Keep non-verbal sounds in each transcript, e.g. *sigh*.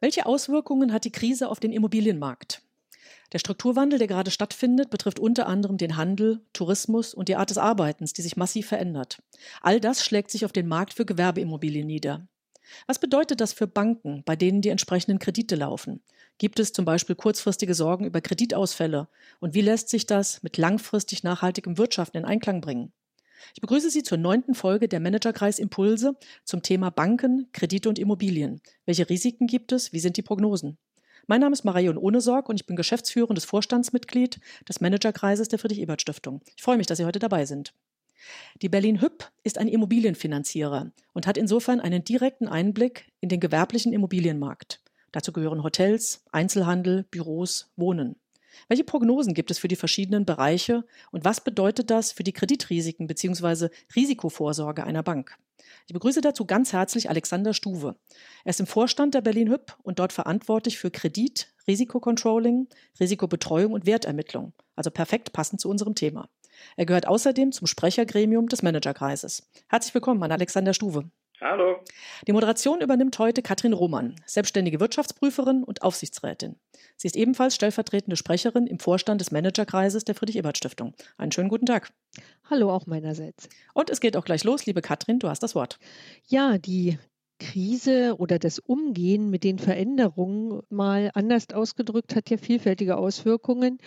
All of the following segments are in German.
Welche Auswirkungen hat die Krise auf den Immobilienmarkt? Der Strukturwandel, der gerade stattfindet, betrifft unter anderem den Handel, Tourismus und die Art des Arbeitens, die sich massiv verändert. All das schlägt sich auf den Markt für Gewerbeimmobilien nieder. Was bedeutet das für Banken, bei denen die entsprechenden Kredite laufen? Gibt es zum Beispiel kurzfristige Sorgen über Kreditausfälle? Und wie lässt sich das mit langfristig nachhaltigem Wirtschaften in Einklang bringen? Ich begrüße Sie zur neunten Folge der Managerkreis Impulse zum Thema Banken, Kredite und Immobilien. Welche Risiken gibt es? Wie sind die Prognosen? Mein Name ist Marion Ohnesorg und ich bin geschäftsführendes Vorstandsmitglied des Managerkreises der Friedrich-Ebert-Stiftung. Ich freue mich, dass Sie heute dabei sind. Die Berlin Hüb ist ein Immobilienfinanzierer und hat insofern einen direkten Einblick in den gewerblichen Immobilienmarkt. Dazu gehören Hotels, Einzelhandel, Büros, Wohnen. Welche Prognosen gibt es für die verschiedenen Bereiche und was bedeutet das für die Kreditrisiken bzw. Risikovorsorge einer Bank? Ich begrüße dazu ganz herzlich Alexander Stuwe. Er ist im Vorstand der Berlin Hüb und dort verantwortlich für Kredit, Risikocontrolling, Risikobetreuung und Wertermittlung. Also perfekt passend zu unserem Thema. Er gehört außerdem zum Sprechergremium des Managerkreises. Herzlich willkommen an Alexander Stuwe. Hallo. Die Moderation übernimmt heute Katrin Roman, selbstständige Wirtschaftsprüferin und Aufsichtsrätin. Sie ist ebenfalls stellvertretende Sprecherin im Vorstand des Managerkreises der Friedrich-Ebert-Stiftung. Einen schönen guten Tag. Hallo auch meinerseits. Und es geht auch gleich los. Liebe Katrin, du hast das Wort. Ja, die Krise oder das Umgehen mit den Veränderungen mal anders ausgedrückt hat ja vielfältige Auswirkungen.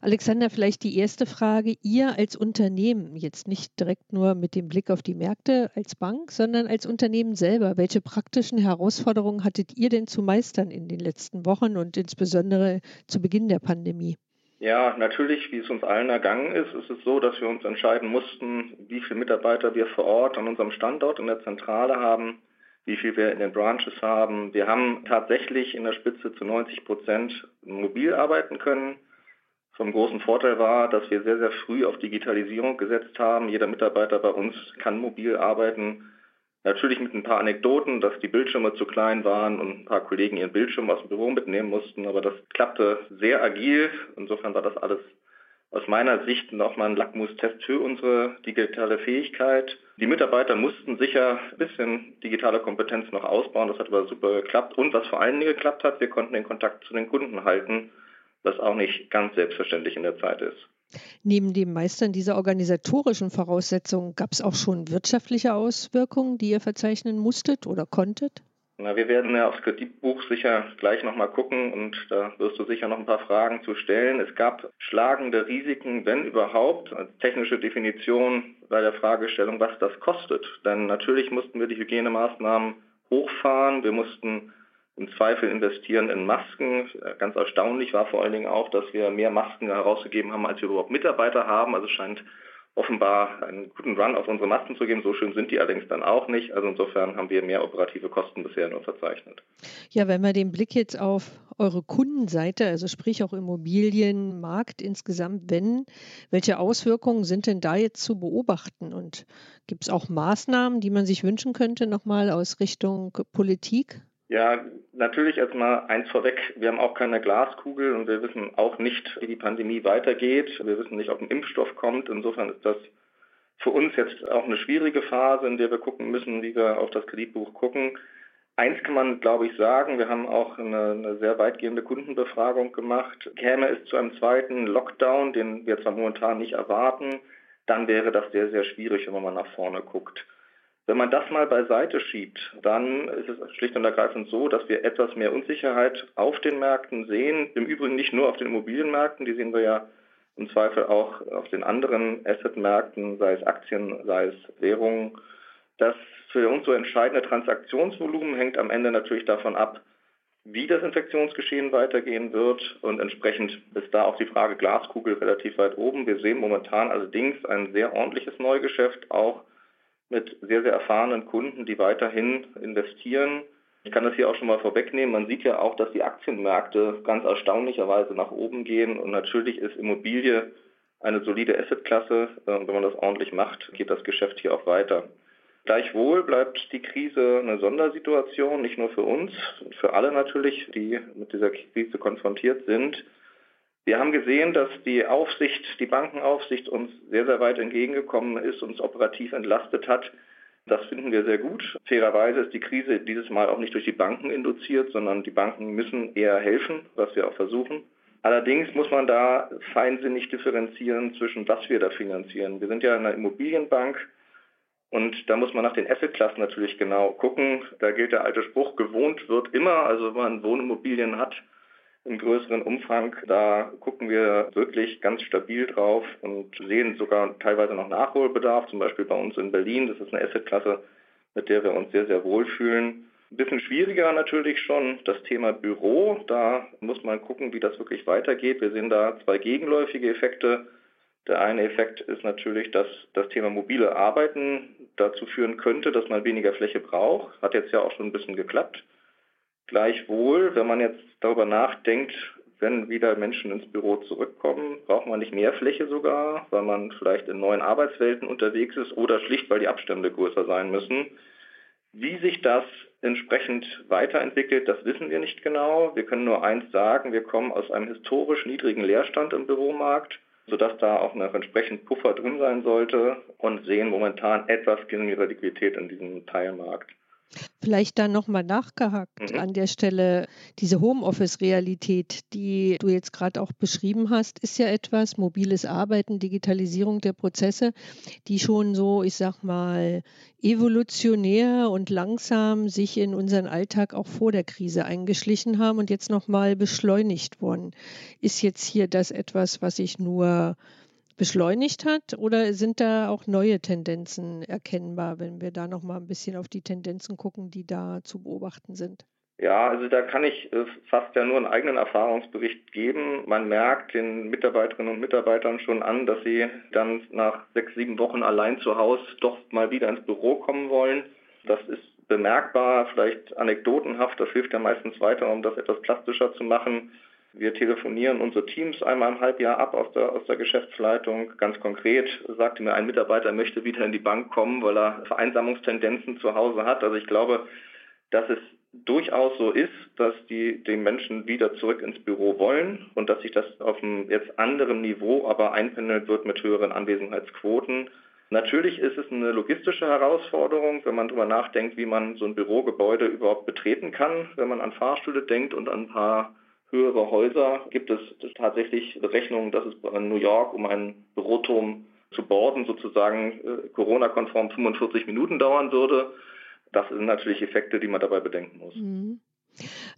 Alexander, vielleicht die erste Frage. Ihr als Unternehmen, jetzt nicht direkt nur mit dem Blick auf die Märkte als Bank, sondern als Unternehmen selber, welche praktischen Herausforderungen hattet ihr denn zu meistern in den letzten Wochen und insbesondere zu Beginn der Pandemie? Ja, natürlich, wie es uns allen ergangen ist, ist es so, dass wir uns entscheiden mussten, wie viele Mitarbeiter wir vor Ort an unserem Standort in der Zentrale haben wie viel wir in den Branches haben. Wir haben tatsächlich in der Spitze zu 90 Prozent mobil arbeiten können. Vom großen Vorteil war, dass wir sehr, sehr früh auf Digitalisierung gesetzt haben. Jeder Mitarbeiter bei uns kann mobil arbeiten. Natürlich mit ein paar Anekdoten, dass die Bildschirme zu klein waren und ein paar Kollegen ihren Bildschirm aus dem Büro mitnehmen mussten, aber das klappte sehr agil. Insofern war das alles aus meiner Sicht nochmal ein Lackmustest für unsere digitale Fähigkeit. Die Mitarbeiter mussten sicher ein bisschen digitale Kompetenz noch ausbauen. Das hat aber super geklappt. Und was vor allen Dingen geklappt hat, wir konnten den Kontakt zu den Kunden halten, was auch nicht ganz selbstverständlich in der Zeit ist. Neben dem Meistern dieser organisatorischen Voraussetzungen gab es auch schon wirtschaftliche Auswirkungen, die ihr verzeichnen musstet oder konntet? Na, wir werden ja aufs Kreditbuch sicher gleich nochmal gucken und da wirst du sicher noch ein paar Fragen zu stellen. Es gab schlagende Risiken, wenn überhaupt, als technische Definition bei der Fragestellung, was das kostet. Denn natürlich mussten wir die Hygienemaßnahmen hochfahren. Wir mussten im Zweifel investieren in Masken. Ganz erstaunlich war vor allen Dingen auch, dass wir mehr Masken herausgegeben haben, als wir überhaupt Mitarbeiter haben. Also scheint offenbar einen guten Run auf unsere Masten zu geben. So schön sind die allerdings dann auch nicht. Also insofern haben wir mehr operative Kosten bisher nur verzeichnet. Ja, wenn wir den Blick jetzt auf eure Kundenseite, also sprich auch Immobilienmarkt insgesamt wenden, welche Auswirkungen sind denn da jetzt zu beobachten? Und gibt es auch Maßnahmen, die man sich wünschen könnte, nochmal aus Richtung Politik? Ja, natürlich erstmal eins vorweg. Wir haben auch keine Glaskugel und wir wissen auch nicht, wie die Pandemie weitergeht. Wir wissen nicht, ob ein Impfstoff kommt. Insofern ist das für uns jetzt auch eine schwierige Phase, in der wir gucken müssen, wie wir auf das Kreditbuch gucken. Eins kann man, glaube ich, sagen. Wir haben auch eine, eine sehr weitgehende Kundenbefragung gemacht. Käme es zu einem zweiten Lockdown, den wir zwar momentan nicht erwarten, dann wäre das sehr, sehr schwierig, wenn man mal nach vorne guckt. Wenn man das mal beiseite schiebt, dann ist es schlicht und ergreifend so, dass wir etwas mehr Unsicherheit auf den Märkten sehen. Im Übrigen nicht nur auf den Immobilienmärkten, die sehen wir ja im Zweifel auch auf den anderen Assetmärkten, sei es Aktien, sei es Währungen. Das für uns so entscheidende Transaktionsvolumen hängt am Ende natürlich davon ab, wie das Infektionsgeschehen weitergehen wird und entsprechend ist da auch die Frage Glaskugel relativ weit oben. Wir sehen momentan allerdings ein sehr ordentliches Neugeschäft, auch mit sehr, sehr erfahrenen Kunden, die weiterhin investieren. Ich kann das hier auch schon mal vorwegnehmen. Man sieht ja auch, dass die Aktienmärkte ganz erstaunlicherweise nach oben gehen. Und natürlich ist Immobilie eine solide Assetklasse. Wenn man das ordentlich macht, geht das Geschäft hier auch weiter. Gleichwohl bleibt die Krise eine Sondersituation, nicht nur für uns, für alle natürlich, die mit dieser Krise konfrontiert sind. Wir haben gesehen, dass die Aufsicht, die Bankenaufsicht uns sehr, sehr weit entgegengekommen ist, uns operativ entlastet hat. Das finden wir sehr gut. Fairerweise ist die Krise dieses Mal auch nicht durch die Banken induziert, sondern die Banken müssen eher helfen, was wir auch versuchen. Allerdings muss man da feinsinnig differenzieren zwischen was wir da finanzieren. Wir sind ja eine Immobilienbank und da muss man nach den Assetklassen natürlich genau gucken. Da gilt der alte Spruch, gewohnt wird immer. Also wenn man Wohnimmobilien hat, im größeren Umfang. Da gucken wir wirklich ganz stabil drauf und sehen sogar teilweise noch Nachholbedarf, zum Beispiel bei uns in Berlin. Das ist eine Assetklasse, mit der wir uns sehr, sehr wohlfühlen. Ein bisschen schwieriger natürlich schon das Thema Büro. Da muss man gucken, wie das wirklich weitergeht. Wir sehen da zwei gegenläufige Effekte. Der eine Effekt ist natürlich, dass das Thema mobile Arbeiten dazu führen könnte, dass man weniger Fläche braucht. Hat jetzt ja auch schon ein bisschen geklappt. Gleichwohl, wenn man jetzt darüber nachdenkt, wenn wieder Menschen ins Büro zurückkommen, braucht man nicht mehr Fläche sogar, weil man vielleicht in neuen Arbeitswelten unterwegs ist oder schlicht, weil die Abstände größer sein müssen. Wie sich das entsprechend weiterentwickelt, das wissen wir nicht genau. Wir können nur eins sagen, wir kommen aus einem historisch niedrigen Leerstand im Büromarkt, sodass da auch noch entsprechend Puffer drin sein sollte und sehen momentan etwas geringere Liquidität in diesem Teilmarkt. Vielleicht dann nochmal nachgehakt mhm. an der Stelle. Diese Homeoffice-Realität, die du jetzt gerade auch beschrieben hast, ist ja etwas, mobiles Arbeiten, Digitalisierung der Prozesse, die schon so, ich sag mal, evolutionär und langsam sich in unseren Alltag auch vor der Krise eingeschlichen haben und jetzt nochmal beschleunigt wurden. Ist jetzt hier das etwas, was ich nur beschleunigt hat oder sind da auch neue Tendenzen erkennbar, wenn wir da noch mal ein bisschen auf die Tendenzen gucken, die da zu beobachten sind? Ja, also da kann ich äh, fast ja nur einen eigenen Erfahrungsbericht geben. Man merkt den Mitarbeiterinnen und Mitarbeitern schon an, dass sie dann nach sechs, sieben Wochen allein zu Hause doch mal wieder ins Büro kommen wollen. Das ist bemerkbar, vielleicht anekdotenhaft, das hilft ja meistens weiter, um das etwas plastischer zu machen. Wir telefonieren unsere Teams einmal im Halbjahr ab aus der, aus der Geschäftsleitung. Ganz konkret sagte mir ein Mitarbeiter, er möchte wieder in die Bank kommen, weil er Vereinsamungstendenzen zu Hause hat. Also ich glaube, dass es durchaus so ist, dass die, die Menschen wieder zurück ins Büro wollen und dass sich das auf einem jetzt anderen Niveau aber einpendeln wird mit höheren Anwesenheitsquoten. Natürlich ist es eine logistische Herausforderung, wenn man darüber nachdenkt, wie man so ein Bürogebäude überhaupt betreten kann, wenn man an Fahrstühle denkt und an ein paar höhere Häuser gibt es tatsächlich Berechnungen, dass es in New York, um einen Büroturm zu borden, sozusagen äh, Corona-konform 45 Minuten dauern würde. Das sind natürlich Effekte, die man dabei bedenken muss. Mhm.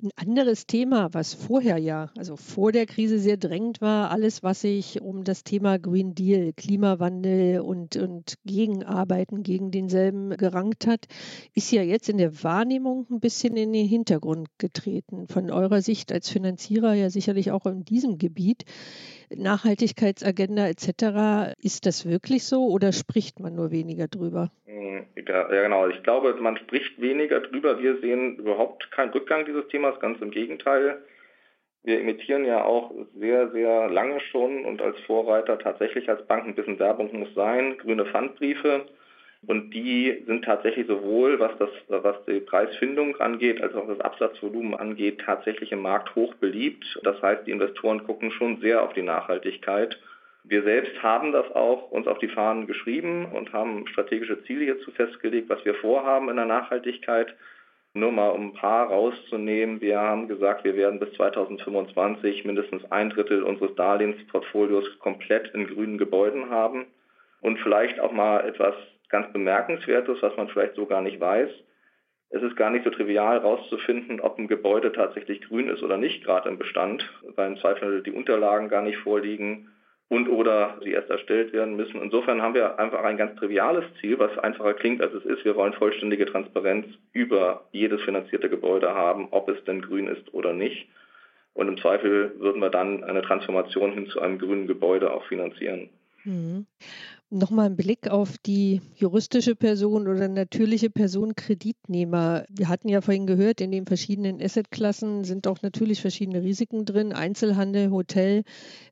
Ein anderes Thema, was vorher ja, also vor der Krise sehr drängend war, alles, was sich um das Thema Green Deal, Klimawandel und, und Gegenarbeiten gegen denselben gerankt hat, ist ja jetzt in der Wahrnehmung ein bisschen in den Hintergrund getreten. Von eurer Sicht als Finanzierer ja sicherlich auch in diesem Gebiet. Nachhaltigkeitsagenda etc. Ist das wirklich so oder spricht man nur weniger drüber? Hm, ja, genau. Ich glaube, man spricht weniger drüber. Wir sehen überhaupt keinen Rückgang dieses Themas, ganz im Gegenteil. Wir imitieren ja auch sehr, sehr lange schon und als Vorreiter tatsächlich als Bank ein bisschen Werbung muss sein, grüne Pfandbriefe. Und die sind tatsächlich sowohl, was, das, was die Preisfindung angeht, als auch das Absatzvolumen angeht, tatsächlich im Markt hoch beliebt. Das heißt, die Investoren gucken schon sehr auf die Nachhaltigkeit. Wir selbst haben das auch uns auf die Fahnen geschrieben und haben strategische Ziele hierzu festgelegt, was wir vorhaben in der Nachhaltigkeit. Nur mal um ein paar rauszunehmen, wir haben gesagt, wir werden bis 2025 mindestens ein Drittel unseres Darlehensportfolios komplett in grünen Gebäuden haben. Und vielleicht auch mal etwas ganz Bemerkenswertes, was man vielleicht so gar nicht weiß. Es ist gar nicht so trivial herauszufinden, ob ein Gebäude tatsächlich grün ist oder nicht, gerade im Bestand, weil im Zweifel die Unterlagen gar nicht vorliegen und oder sie erst erstellt werden müssen. Insofern haben wir einfach ein ganz triviales Ziel, was einfacher klingt, als es ist. Wir wollen vollständige Transparenz über jedes finanzierte Gebäude haben, ob es denn grün ist oder nicht. Und im Zweifel würden wir dann eine Transformation hin zu einem grünen Gebäude auch finanzieren. Nochmal ein Blick auf die juristische Person oder natürliche Person Kreditnehmer. Wir hatten ja vorhin gehört, in den verschiedenen Assetklassen sind auch natürlich verschiedene Risiken drin. Einzelhandel, Hotel,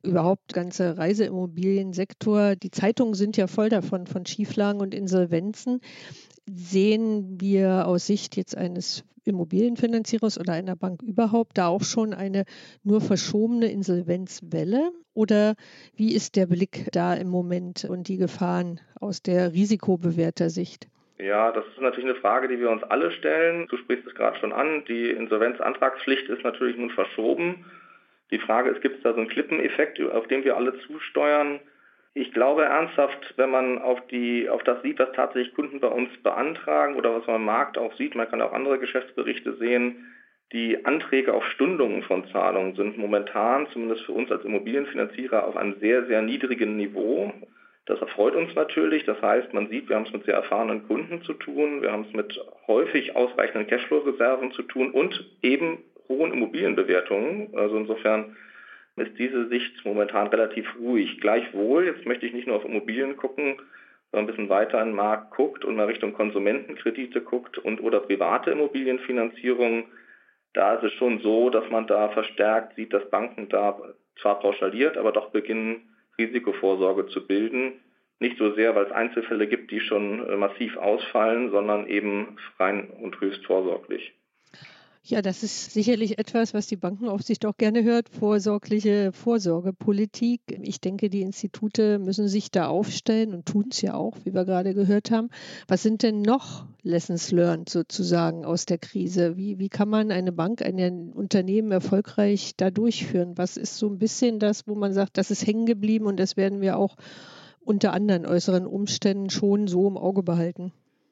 überhaupt ganze Reiseimmobiliensektor. Die Zeitungen sind ja voll davon, von Schieflagen und Insolvenzen. Sehen wir aus Sicht jetzt eines Immobilienfinanzierers oder einer Bank überhaupt da auch schon eine nur verschobene Insolvenzwelle? Oder wie ist der Blick da im Moment und die Gefahren aus der Risikobewerter Sicht? Ja, das ist natürlich eine Frage, die wir uns alle stellen. Du sprichst es gerade schon an. Die Insolvenzantragspflicht ist natürlich nun verschoben. Die Frage ist, gibt es da so einen Klippeneffekt, auf den wir alle zusteuern? Ich glaube ernsthaft, wenn man auf, die, auf das sieht, was tatsächlich Kunden bei uns beantragen oder was man im Markt auch sieht, man kann auch andere Geschäftsberichte sehen, die Anträge auf Stundungen von Zahlungen sind momentan, zumindest für uns als Immobilienfinanzierer, auf einem sehr, sehr niedrigen Niveau. Das erfreut uns natürlich. Das heißt, man sieht, wir haben es mit sehr erfahrenen Kunden zu tun, wir haben es mit häufig ausreichenden Cashflow-Reserven zu tun und eben hohen Immobilienbewertungen. Also insofern ist diese Sicht momentan relativ ruhig. Gleichwohl, jetzt möchte ich nicht nur auf Immobilien gucken, sondern ein bisschen weiter in den Markt guckt und mal Richtung Konsumentenkredite guckt und oder private Immobilienfinanzierung. Da ist es schon so, dass man da verstärkt sieht, dass Banken da zwar pauschaliert, aber doch beginnen, Risikovorsorge zu bilden. Nicht so sehr, weil es Einzelfälle gibt, die schon äh, massiv ausfallen, sondern eben rein und höchst vorsorglich. Ja, das ist sicherlich etwas, was die Bankenaufsicht auch gerne hört, vorsorgliche Vorsorgepolitik. Ich denke, die Institute müssen sich da aufstellen und tun es ja auch, wie wir gerade gehört haben. Was sind denn noch Lessons learned sozusagen aus der Krise? Wie, wie kann man eine Bank, ein Unternehmen erfolgreich da durchführen? Was ist so ein bisschen das, wo man sagt, das ist hängen geblieben und das werden wir auch unter anderen äußeren Umständen schon so im Auge behalten?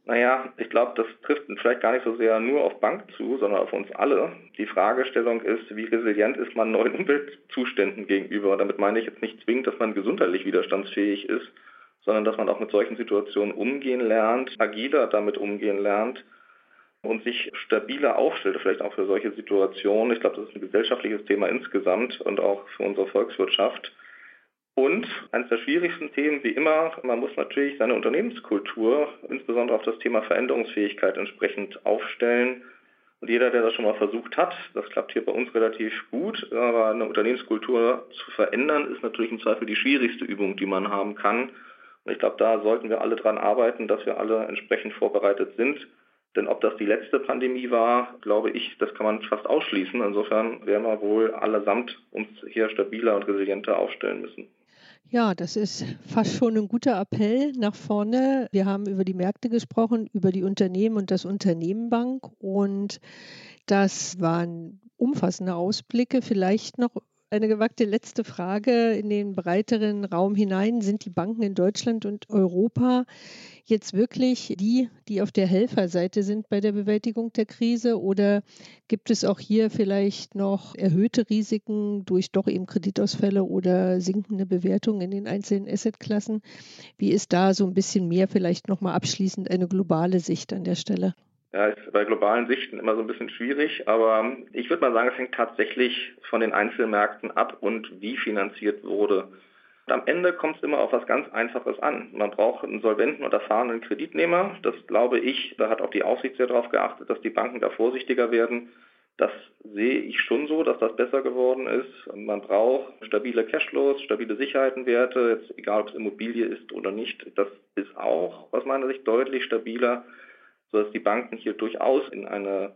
Naja, ich glaube, das trifft vielleicht gar nicht so sehr nur auf Bank zu, sondern auf uns alle. Die Fragestellung ist, wie resilient ist man neuen *laughs* Umweltzuständen gegenüber? Damit meine ich jetzt nicht zwingend, dass man gesundheitlich widerstandsfähig ist, sondern dass man auch mit solchen Situationen umgehen lernt, agiler damit umgehen lernt und sich stabiler aufstellt, vielleicht auch für solche Situationen. Ich glaube, das ist ein gesellschaftliches Thema insgesamt und auch für unsere Volkswirtschaft. Und eines der schwierigsten Themen, wie immer, man muss natürlich seine Unternehmenskultur, insbesondere auf das Thema Veränderungsfähigkeit, entsprechend aufstellen. Und jeder, der das schon mal versucht hat, das klappt hier bei uns relativ gut, aber eine Unternehmenskultur zu verändern, ist natürlich im Zweifel die schwierigste Übung, die man haben kann. Und ich glaube, da sollten wir alle dran arbeiten, dass wir alle entsprechend vorbereitet sind. Denn ob das die letzte Pandemie war, glaube ich, das kann man fast ausschließen. Insofern werden wir wohl allesamt uns hier stabiler und resilienter aufstellen müssen. Ja, das ist fast schon ein guter Appell nach vorne. Wir haben über die Märkte gesprochen, über die Unternehmen und das Unternehmenbank. Und das waren umfassende Ausblicke. Vielleicht noch eine gewagte letzte Frage in den breiteren Raum hinein. Sind die Banken in Deutschland und Europa jetzt wirklich die, die auf der Helferseite sind bei der Bewältigung der Krise? Oder gibt es auch hier vielleicht noch erhöhte Risiken durch doch eben Kreditausfälle oder sinkende Bewertungen in den einzelnen Assetklassen? Wie ist da so ein bisschen mehr vielleicht nochmal abschließend eine globale Sicht an der Stelle? Ja, ist bei globalen Sichten immer so ein bisschen schwierig, aber ich würde mal sagen, es hängt tatsächlich von den Einzelmärkten ab und wie finanziert wurde. Und am Ende kommt es immer auf was ganz Einfaches an. Man braucht einen solventen und erfahrenen Kreditnehmer. Das glaube ich, da hat auch die Aufsicht sehr darauf geachtet, dass die Banken da vorsichtiger werden. Das sehe ich schon so, dass das besser geworden ist. Man braucht stabile Cashflows, stabile Sicherheitenwerte, jetzt egal ob es Immobilie ist oder nicht. Das ist auch aus meiner Sicht deutlich stabiler sodass die Banken hier durchaus in eine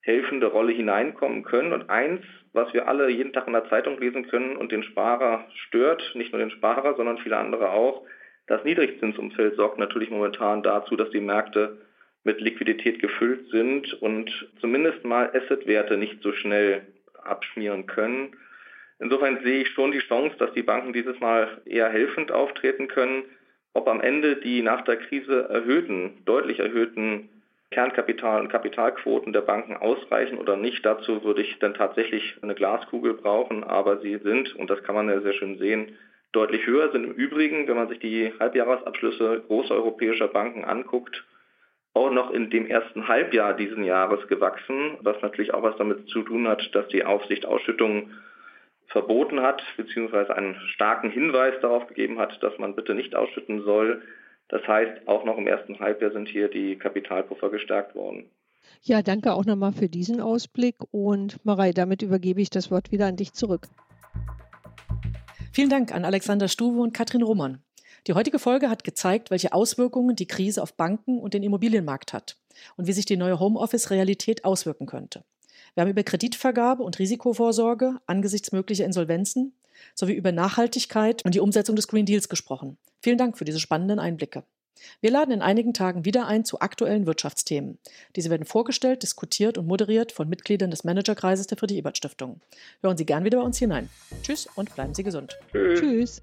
helfende Rolle hineinkommen können. Und eins, was wir alle jeden Tag in der Zeitung lesen können und den Sparer stört, nicht nur den Sparer, sondern viele andere auch, das Niedrigzinsumfeld sorgt natürlich momentan dazu, dass die Märkte mit Liquidität gefüllt sind und zumindest mal Assetwerte nicht so schnell abschmieren können. Insofern sehe ich schon die Chance, dass die Banken dieses Mal eher helfend auftreten können. Ob am Ende die nach der Krise erhöhten, deutlich erhöhten Kernkapital- und Kapitalquoten der Banken ausreichen oder nicht, dazu würde ich dann tatsächlich eine Glaskugel brauchen, aber sie sind, und das kann man ja sehr schön sehen, deutlich höher, sind im Übrigen, wenn man sich die Halbjahresabschlüsse großer europäischer Banken anguckt, auch noch in dem ersten Halbjahr diesen Jahres gewachsen, was natürlich auch was damit zu tun hat, dass die Aufsicht Ausschüttungen verboten hat, beziehungsweise einen starken Hinweis darauf gegeben hat, dass man bitte nicht ausschütten soll. Das heißt, auch noch im ersten Halbjahr sind hier die Kapitalpuffer gestärkt worden. Ja, danke auch nochmal für diesen Ausblick. Und Marei, damit übergebe ich das Wort wieder an dich zurück. Vielen Dank an Alexander Stuwe und Katrin Roman. Die heutige Folge hat gezeigt, welche Auswirkungen die Krise auf Banken und den Immobilienmarkt hat und wie sich die neue Homeoffice-Realität auswirken könnte. Wir haben über Kreditvergabe und Risikovorsorge angesichts möglicher Insolvenzen sowie über Nachhaltigkeit und die Umsetzung des Green Deals gesprochen. Vielen Dank für diese spannenden Einblicke. Wir laden in einigen Tagen wieder ein zu aktuellen Wirtschaftsthemen. Diese werden vorgestellt, diskutiert und moderiert von Mitgliedern des Managerkreises der Friedrich-Ebert-Stiftung. Hören Sie gern wieder bei uns hinein. Tschüss und bleiben Sie gesund. Tschüss. Tschüss.